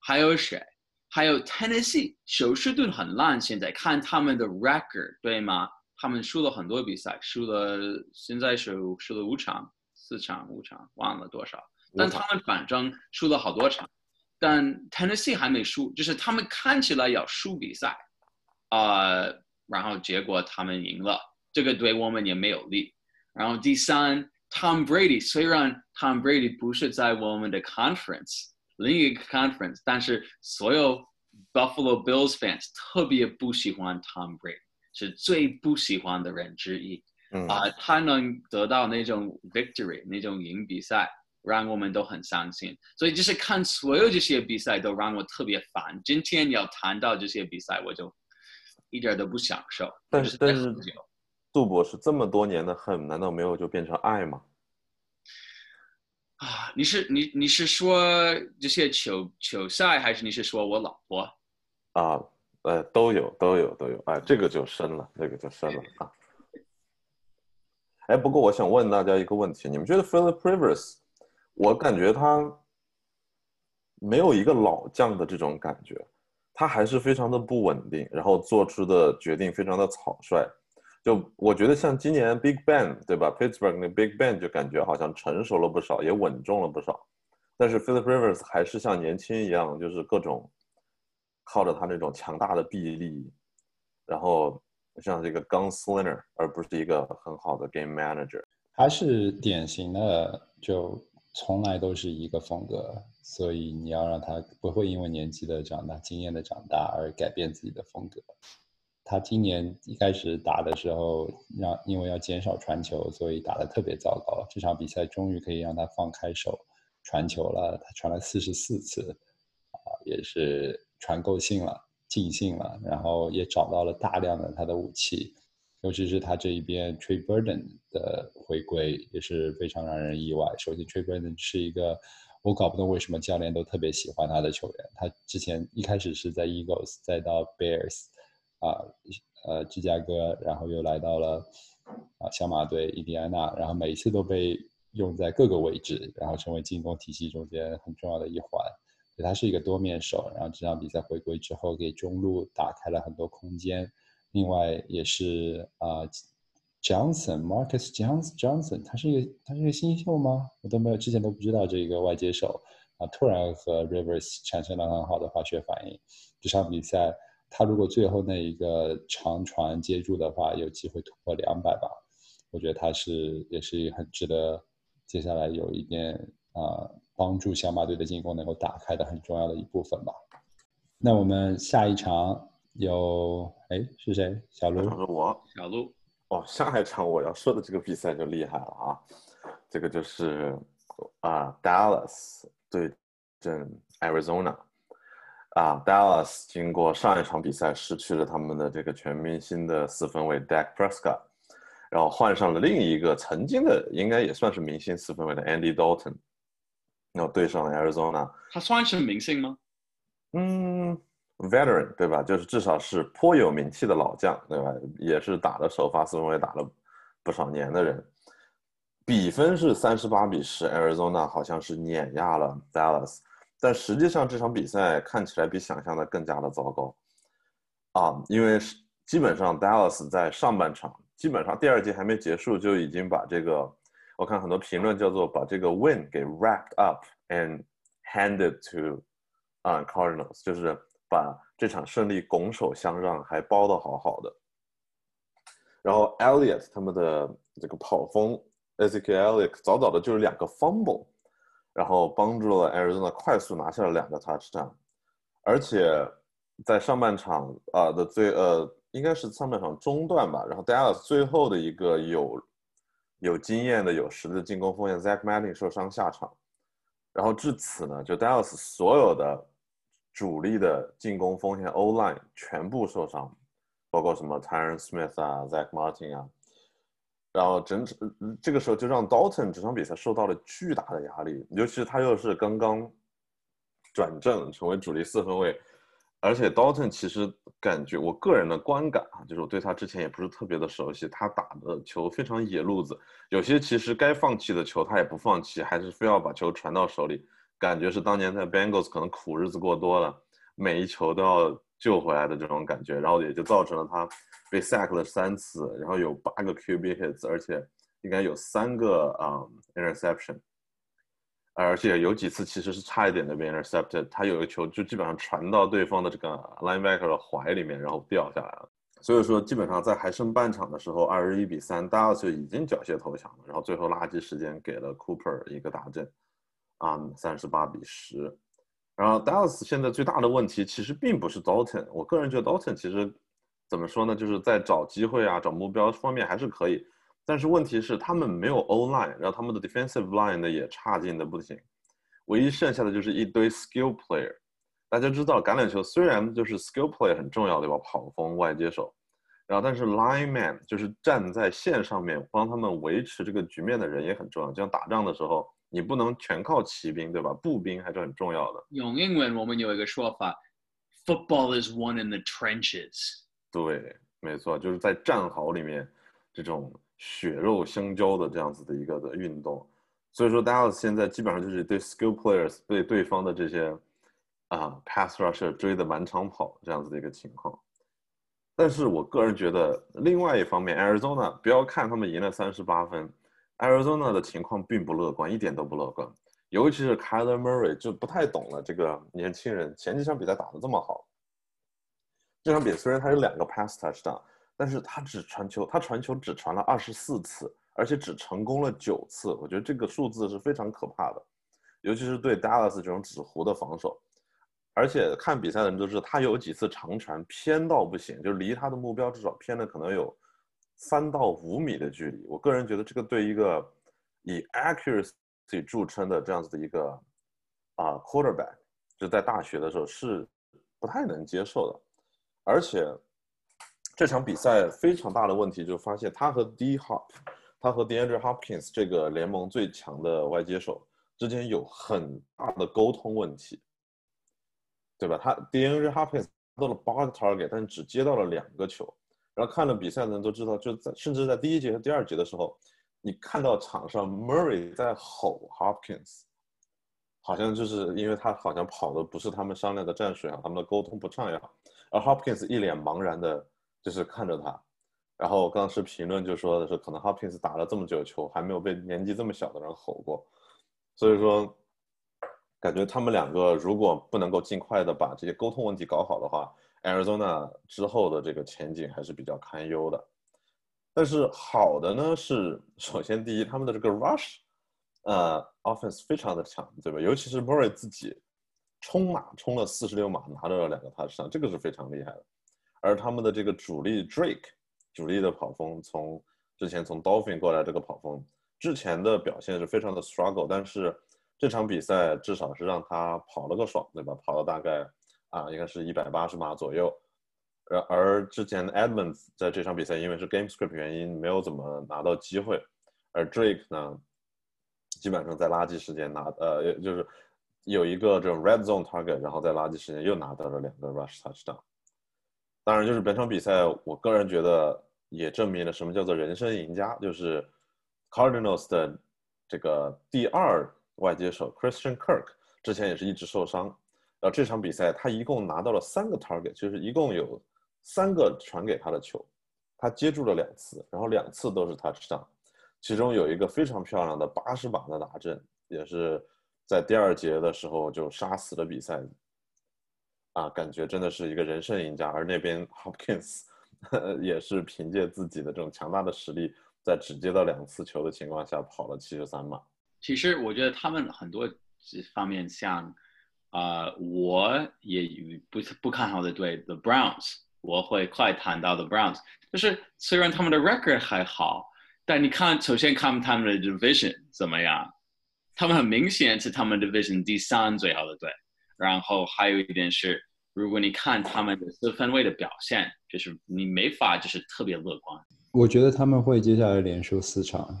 还有谁？还有 Tennessee 休斯顿很烂，现在看他们的 record 对吗？他们输了很多比赛，输了现在是输了五场、四场、五场，忘了多少。但他们反正输了好多场，但 Tennessee 还没输，就是他们看起来要输比赛，啊，然后结果他们赢了，这个对我们也没有利。然后第三，Tom Brady 虽然 Tom Brady 不是在我们的 conference 另一个 conference，但是所有 Buffalo Bills fans 特别不喜欢 Tom Brady。是最不喜欢的人之一，啊，他能得到那种 victory，那种赢比赛，让我们都很伤心。所以就是看所有这些比赛都让我特别烦。今天要谈到这些比赛，我就一点都不享受。但就是但是杜博士这么多年的恨，难道没有就变成爱吗？啊，你是你你是说这些球球赛，还是你是说我老婆？啊，呃，都有，都有，都有，哎，这个就深了，这个就深了啊。哎，不过我想问大家一个问题，你们觉得 Philip Rivers，我感觉他没有一个老将的这种感觉，他还是非常的不稳定，然后做出的决定非常的草率。就我觉得像今年 Big Ben 对吧，Pittsburgh 那 Big Ben 就感觉好像成熟了不少，也稳重了不少。但是 Philip Rivers 还是像年轻一样，就是各种靠着他那种强大的臂力，然后像这个 gunslinger，而不是一个很好的 game manager。他是典型的，就从来都是一个风格，所以你要让他不会因为年纪的长大、经验的长大而改变自己的风格。他今年一开始打的时候，让因为要减少传球，所以打得特别糟糕。这场比赛终于可以让他放开手传球了，他传了四十四次，啊，也是传够性了、尽兴了，然后也找到了大量的他的武器。尤其是他这一边 Trey Burden 的回归也是非常让人意外。首先，Trey Burden 是一个我搞不懂为什么教练都特别喜欢他的球员。他之前一开始是在 Eagles，再到 Bears，啊呃芝加哥，然后又来到了啊小马队印第安纳，然后每一次都被用在各个位置，然后成为进攻体系中间很重要的一环。所以他是一个多面手，然后这场比赛回归之后，给中路打开了很多空间。另外也是啊、Johnson Marcus Johnson Johnson，他是一个他是一个新秀吗？我都没有之前都不知道这个外接手啊，突然和 Rivers 产生了很好的化学反应。这场比赛他如果最后那一个长传接住的话，有机会突破两百吧。我觉得他是也是很值得接下来有一点啊、帮助小马队的进攻能够打开的很重要的一部分吧。那我们下一场有哎是谁？小卢？然后我。小鹿，哦，下一场我要说的这个比赛就厉害了啊，这个就是啊、Dallas 对阵 Arizona 啊，Dallas 经过上一场比赛失去了他们的这个全明星的四分卫 Dak Prescott，然后换上了另一个曾经的应该也算是明星四分卫的 Andy Dalton，然后对上了 Arizona，他算是明星吗？嗯，veteran 对吧？就是至少是颇有名气的老将，对吧？也是打了首发四分卫打了不少年的人。比分是三十八比十，Arizona 好像是碾压了 Dallas，但实际上这场比赛看起来比想象的更加的糟糕啊！因为是基本上 Dallas 在上半场，基本上第二节还没结束就已经把这个，我看很多评论叫做把这个 win 给 wrapped up and handed to 啊、Cardinals，就是把这场胜利拱手相让，还包的好好的。然后 Elliot 他们的这个跑锋 e z e k i e l Elliot 早早的就是两个 fumble，然后帮助了 Arizona 快速拿下了两个 touchdown，而且在上半场啊、的最呃应该是上半场中段吧，然后 Dallas 最后的一个有有经验的有实力的进攻锋线 Zach Martin 受伤下场，然后至此呢，就 Dallas 所有的主力的进攻锋线 O line 全部受伤，包括什么 Tyron Smith 啊、Zach Martin 啊，然后整场这个时候就让 Dalton 这场比赛受到了巨大的压力，尤其是他又是刚刚转正成为主力四分卫，而且 Dalton 其实感觉我个人的观感啊，就是我对他之前也不是特别的熟悉，他打的球非常野路子，有些其实该放弃的球他也不放弃，还是非要把球传到手里，感觉是当年在 Bengals 可能苦日子过多了，每一球都要救回来的这种感觉，然后也就造成了他被 sack 了三次，然后有八个 QB hits，而且应该有三个啊、interception，而且有几次其实是差一点的被 intercepted，他有个球就基本上传到对方的这个 linebacker 的怀里面，然后掉下来了。所以说，基本上在还剩半场的时候，二十一比三，Dallas 就已经缴械投降了，然后最后垃圾时间给了 Cooper 一个大阵，啊、3三十八比十。然后 Dallas 现在最大的问题其实并不是 Dalton，我个人觉得 Dalton 其实怎么说呢，就是在找机会啊、找目标方面还是可以，但是问题是他们没有 O line，然后他们的 defensive line 呢也差劲的不行，唯一剩下的就是一堆 skill player。大家知道橄榄球虽然就是 skill player 很重要，对吧？跑锋、外接手，然后但是 line man 就是站在线上面帮他们维持这个局面的人也很重要。就像打仗的时候，你不能全靠骑兵，对吧？步兵还是很重要的。用英文我们有一个说法，football is won in the trenches。对，没错，就是在战壕里面这种血肉相交的这样子的一个的运动。所以说，Dallas 现在基本上就是对 skill players 对对方的这些。啊，pass rusher 追的满场跑这样子的一个情况，但是我个人觉得，另外一方面，Arizona 不要看他们赢了三十八分，Arizona 的情况并不乐观，一点都不乐观。尤其是 Kyler Murray 就不太懂了，这个年轻人前几场比赛打得这么好，这场比赛虽然他有两个 pass touchdown，但是他只传球，他传球只传了二十四次，而且只成功了九次，我觉得这个数字是非常可怕的，尤其是对 Dallas 这种纸糊的防守。而且看比赛的人都知道，他有几次长传偏到不行，就离他的目标至少偏了可能有三到五米的距离。我个人觉得这个对一个以 accuracy 著称的这样子的一个啊 quarterback，就在大学的时候是不太能接受的。而且这场比赛非常大的问题就发现他和 D Hop，他和 DeAndre Hopkins 这个联盟最强的外接手之间有很大的沟通问题。对吧？他 DeAndre Hopkins 到了八个 target，但只接到了两个球。然后看了比赛的人都知道，就在甚至在第一节和第二节的时候，你看到场上 Murray 在吼 Hopkins，好像就是因为他好像跑的不是他们商量的战术啊，他们的沟通不畅也好。而 Hopkins 一脸茫然的，就是看着他。然后我当时评论就说的是，可能 Hopkins 打了这么久球，还没有被年纪这么小的人吼过。所以说。感觉他们两个如果不能够尽快的把这些沟通问题搞好的话，Arizona 之后的这个前景还是比较堪忧的。但是好的呢是，首先第一，他们的这个 rush，呃，offense 非常的强，对吧？尤其是 Murray 自己冲马冲了四十六码，拿到了两个 touchdown，这个是非常厉害的。而他们的这个主力 Drake，主力的跑锋，从之前从 Dolphin 过来这个跑锋，之前的表现是非常的 struggle，但是。这场比赛至少是让他跑了个爽，对吧？跑了大概啊，应该是一百八十码左右。而而之前 Edmonds 在这场比赛因为是 Game Script 原因没有怎么拿到机会，而 Drake 呢，基本上在垃圾时间拿呃，就是有一个这种 Red Zone Target，然后在垃圾时间又拿到了两个 Rush Touchdown。当然，就是本场比赛，我个人觉得也证明了什么叫做人生赢家，就是 Cardinals 的这个第二。外接手 Christian Kirk 之前也是一直受伤，然后这场比赛他一共拿到了三个 target，就是一共有三个传给他的球，他接住了两次，然后两次都是他上其中有一个非常漂亮的八十码的打阵，也是在第二节的时候就杀死了比赛，啊，感觉真的是一个人生赢家。而那边 Hopkins 也是凭借自己的这种强大的实力，在只接到两次球的情况下跑了七十三码。其实我觉得他们很多方面像，啊，我也不不看好的队 The Browns，我会快谈到 The Browns。就是虽然他们的 record 还好，但你看，首先看他们的 division 怎么样，他们很明显是他们 division 第三最好的队。然后还有一点是，如果你看他们的四分位的表现，就是你没法就是特别乐观。我觉得他们会接下来连输四场，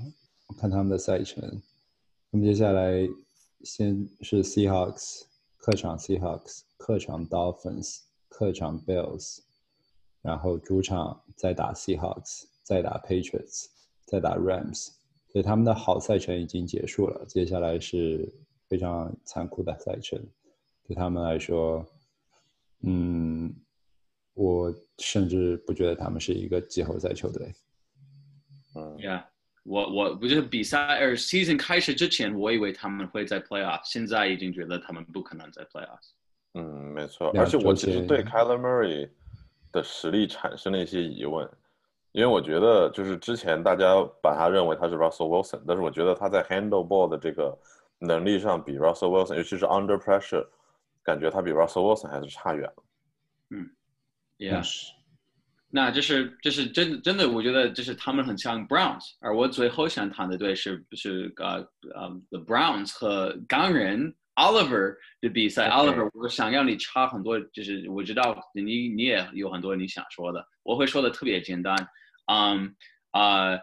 看他们的赛程。那么接下来先是 Seahawks 客场 Seahawks 客场 Dolphins 客场 Bills，然后主场再打 Seahawks 再打 Patriots 再打 Rams，所以他们的好赛程已经结束了。接下来是非常残酷的赛程，对他们来说，嗯，我甚至不觉得他们是一个季后赛球队。嗯，Yeah。我我不是比赛呃 season 开始之前，我以为他们会在 playoff，现在已经觉得他们不可能在 playoff。嗯，没错。而且我其实对 Kyler Murray 的实力产生了一些疑问，因为我觉得就是之前大家把他认为他是 Russell Wilson，但是我觉得他在 handle ball 的这个能力上比 Russell Wilson，尤其是 under pressure，感觉他比 Russell Wilson 还是差远了。嗯，Yes。那这是这是真真的，我觉得就是他们很像 Browns，而我最后想谈的队是是呃呃 The Browns 和钢人 Oliver 的比赛。Oliver，我想要你插很多，就是我知道你你也有很多你想说的，我会说的特别简单。嗯啊，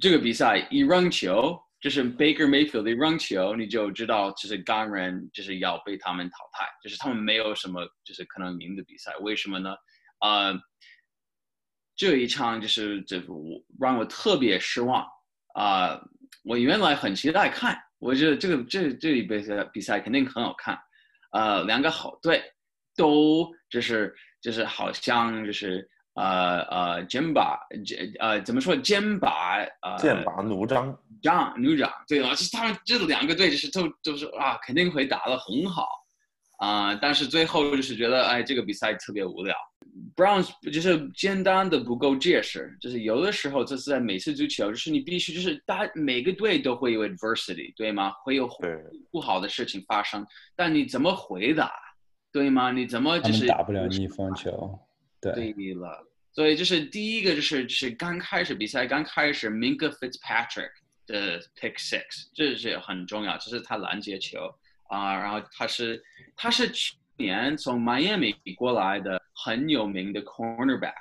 这个比赛一扔球，就是 Baker Mayfield 一扔球，你就知道就是钢人就是要被他们淘汰，就是他们没有什么就是可能赢的比赛。为什么呢？呃。这一场就是这我让我特别失望啊！我原来很期待看，我觉得这个这这一比赛比赛肯定很好看，呃，两个好队都就是就是好像就是呃呃肩膀肩呃怎么说肩膀呃剑拔弩张，张弩张对了，就是他们这两个队就是都都是啊肯定会打得很好啊，但是最后就是觉得哎这个比赛特别无聊。Browns 就是简单的不够结实，就是有的时候这是在每次足球，就是你必须就是大每个队都会有 adversity，对吗？会有不好的事情发生，但你怎么回答，对吗？你怎么就是打不了逆风球？对了，所以就是第一个就是是刚开始比赛刚开始，Minka Fitzpatrick 的 pick six，这是很重要，这是他拦截球啊，然后他是他是去年从 Miami 过来的。很有名的 cornerback，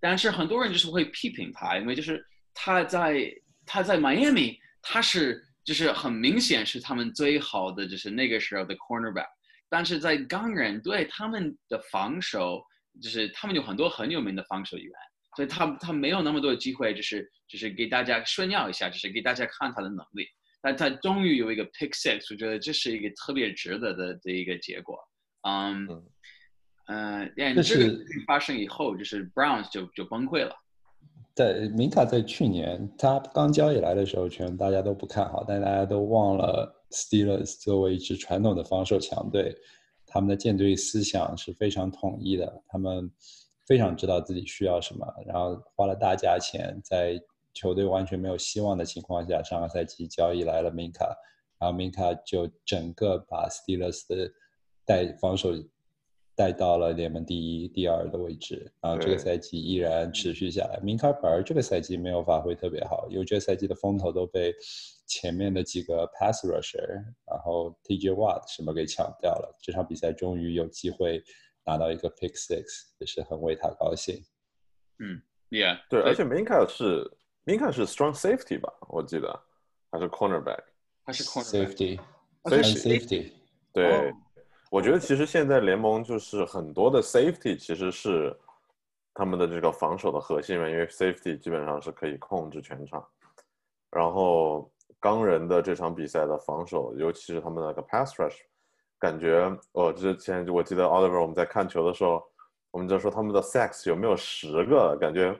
但是很多人就是会批评他，因为就是他在他在 Miami，他是就是很明显是他们最好的就是那个时候的 cornerback，但是在钢人队他们的防守就是他们有很多很有名的防守员，所以他他没有那么多的机会，就是就是给大家炫耀一下，就是给大家看他的能力，但他终于有一个 pick six，我觉得这是一个特别值得的的一个结果，嗯。嗯，这是发生以后，就是 Browns 就就崩溃了。在明卡在去年他刚交易来的时候，全大家都不看好，但大家都忘了 Steelers 作为一支传统的防守强队，他们的舰队思想是非常统一的，他们非常知道自己需要什么，然后花了大价钱，在球队完全没有希望的情况下，上个赛季交易来了明卡，然后明卡就整个把斯蒂勒斯的带防守。带到了联盟第一、第二的位置，然后这个赛季依然持续下来。明卡反而这个赛季没有发挥特别好，因为这个赛季的风头都被前面的几个 pass rusher，然后 TJ Watt 什么给抢掉了。这场比赛终于有机会拿到一个 pick six，也是很为他高兴。嗯，Yeah，对，而且明卡是明卡是 strong safety 吧？我记得还是 cornerback，还是非 safety，对。我觉得其实现在联盟就是很多的 safety 其实是他们的这个防守的核心嘛，因为 safety 基本上是可以控制全场。然后钢人的这场比赛的防守，尤其是他们那个 pass rush，感觉我之前我记得 Oliver 我们在看球的时候，我们就说他们的 sacks 有没有十个？感觉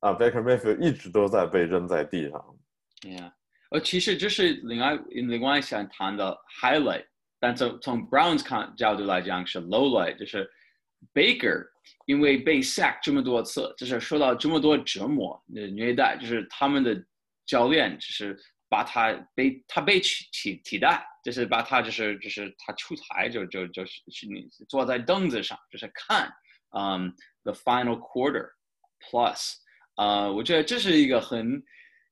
啊，Baker Mayfield 一直都在被扔在地上。Yeah，呃，其实这是另外另外想谈的 highlight。但从从 Browns 看角度来讲是 low light，就是 Baker 因为被 sack 这么多次，就是受到这么多折磨、虐待，就是他们的教练就是把他被他被取替替代，就是把他就是就是他出台就就就是你坐在凳子上就是看，嗯，the final quarter plus，呃，我觉得这是一个很。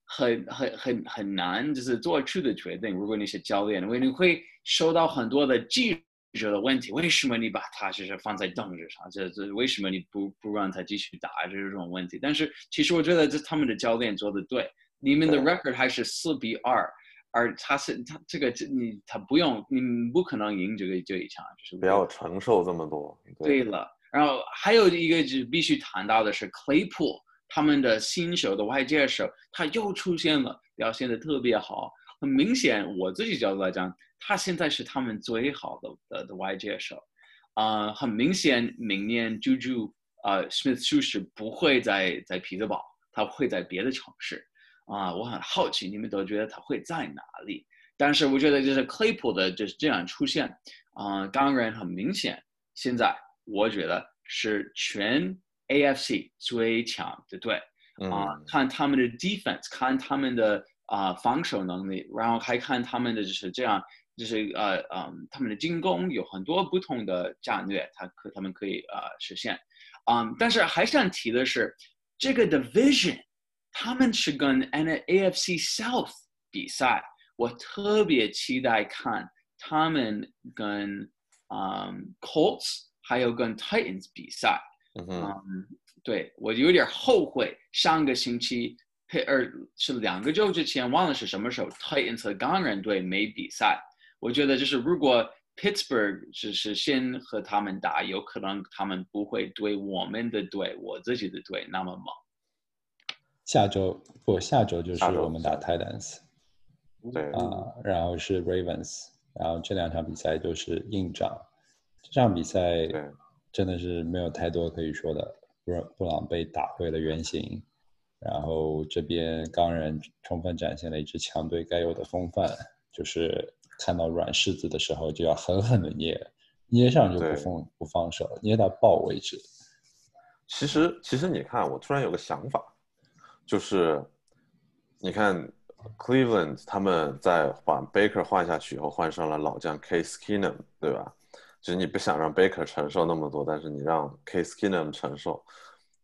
很很很很难，就是做出的决定。如果你是教练，因为你会收到很多的记者的问题：为什么你把他就是放在凳子上？这这为什么你不不让他继续打？就是这种问题。但是其实我觉得这他们的教练做的对。你们的 record 还是四比二，而他是他这个你他不用，你不可能赢这个这一场，就是不要承受这么多。对了，然后还有一个就必须谈到的是 Claypool。他们的新手的外接手，他又出现了，表现的特别好。很明显，我自己角度来讲，他现在是他们最好的的的外接手。啊，很明显，明年 Juju 啊，Smith Schuster 不会在在匹兹堡，他会在别的城市。啊，我很好奇，你们都觉得他会在哪里？但是我觉得就是 Claypool 的就是这样出现。啊，当然很明显，现在我觉得是全。AFC 最强的队啊，看他们的 defense，看他们的啊防守能力，然后还看他们的就是这样就是呃嗯，他们的进攻有很多不同的战略，他可他们可以呃实现。嗯，但是还想提的是，这个 division 他们是跟 N AFC South 比赛，我特别期待看他们跟嗯 Colts 还有跟 Titans 比赛。嗯对我有点后悔，上个星期配二是两个周之前忘了是什么时候，Titans 和钢人队没比赛。我觉得就是如果 Pittsburgh 只是先和他们打，有可能他们不会对我们的队、我自己的队那么猛。下周不，下周就是我们打 Titans 对，啊、然后是 Ravens，然后这两场比赛都是硬仗。这场比赛真的是没有太多可以说的，布朗布朗被打回了原形，然后这边钢人充分展现了一支强队该有的风范，就是看到软柿子的时候就要狠狠的捏，捏上就不放不放手，捏到爆为止。其实，其实你看，我突然有个想法，就是你看 Cleveland 他们在把 Baker 换下去以后，换上了老将 Case Keenum，对吧？就是你不想让 Baker 承受那么多，但是你让 Case Keenum 承受，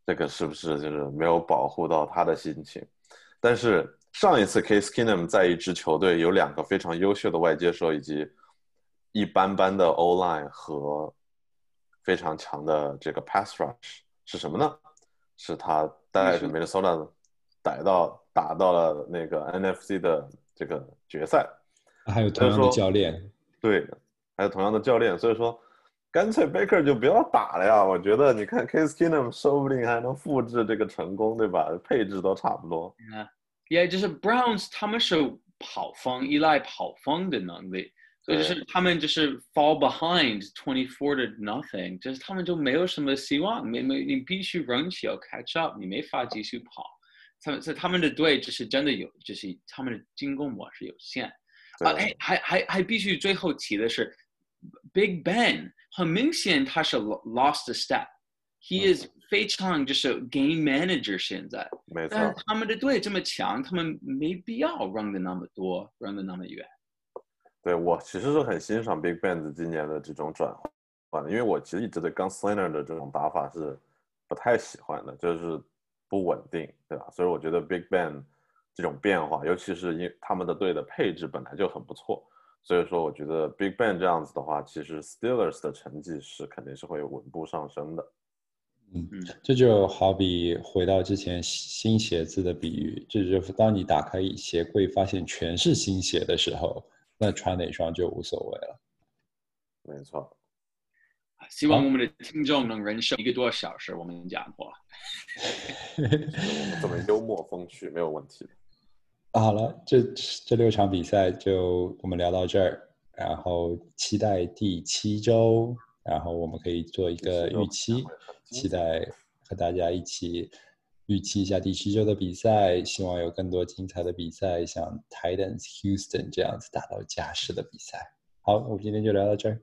这个是不是就是没有保护到他的心情？但是上一次 Case Keenum 在一支球队有两个非常优秀的外接手以及一般般的 O line 和非常强的这个 pass rush 是什么呢？是他带着 Minnesota 逮到打到了那个 NFC 的这个决赛，还有同样的教练，对，还有同样的教练，所以说干脆 Baker 就不要打了呀。我觉得你看 Case Keenum 说不定还能复制这个成功，对吧？配置都差不多。也就是 Browns 他们是跑锋，依赖跑锋的能力，所以就是他们就是 fall behind twenty four to nothing，就是他们就没有什么希望，没没你必须 run 起要 catch up，你没法继续跑。他们所以他们的队就是真的有，就是他们的进攻模式有限。对啊，哎，还还还必须最后提的是，Big Ben 很明显他是 lo- lost a step，he is 非常就是 game manager 现在。没错但，是他们的队这么强，他们没必要 run 的那么多，run 的那么远。对我其实是很欣赏 Big Ben 今年的这种转换的，因为我其实一直对 Gunslinger 的这种打法是不太喜欢的，就是不稳定，对吧？所以我觉得 Big Ben 这种变化，尤其是因他们的队的配置本来就很不错，所以说我觉得 Big Ben 这样子的话，其实 Steelers 的成绩是肯定是会稳步上升的。嗯嗯，这就好比回到之前新鞋子的比喻，这就是当你打开鞋柜发现全是新鞋的时候，那穿哪双就无所谓了。没错，希望我们的听众能忍受一个多小时我们讲话。我们 这么幽默风趣没有问题的。好了，这这六场比赛就我们聊到这儿，然后期待第七周，然后我们可以做一个预期，期待和大家一起预期一下第七周的比赛，希望有更多精彩的比赛，像 Titans、Houston 这样子打到加时的比赛。好，我们今天就聊到这儿。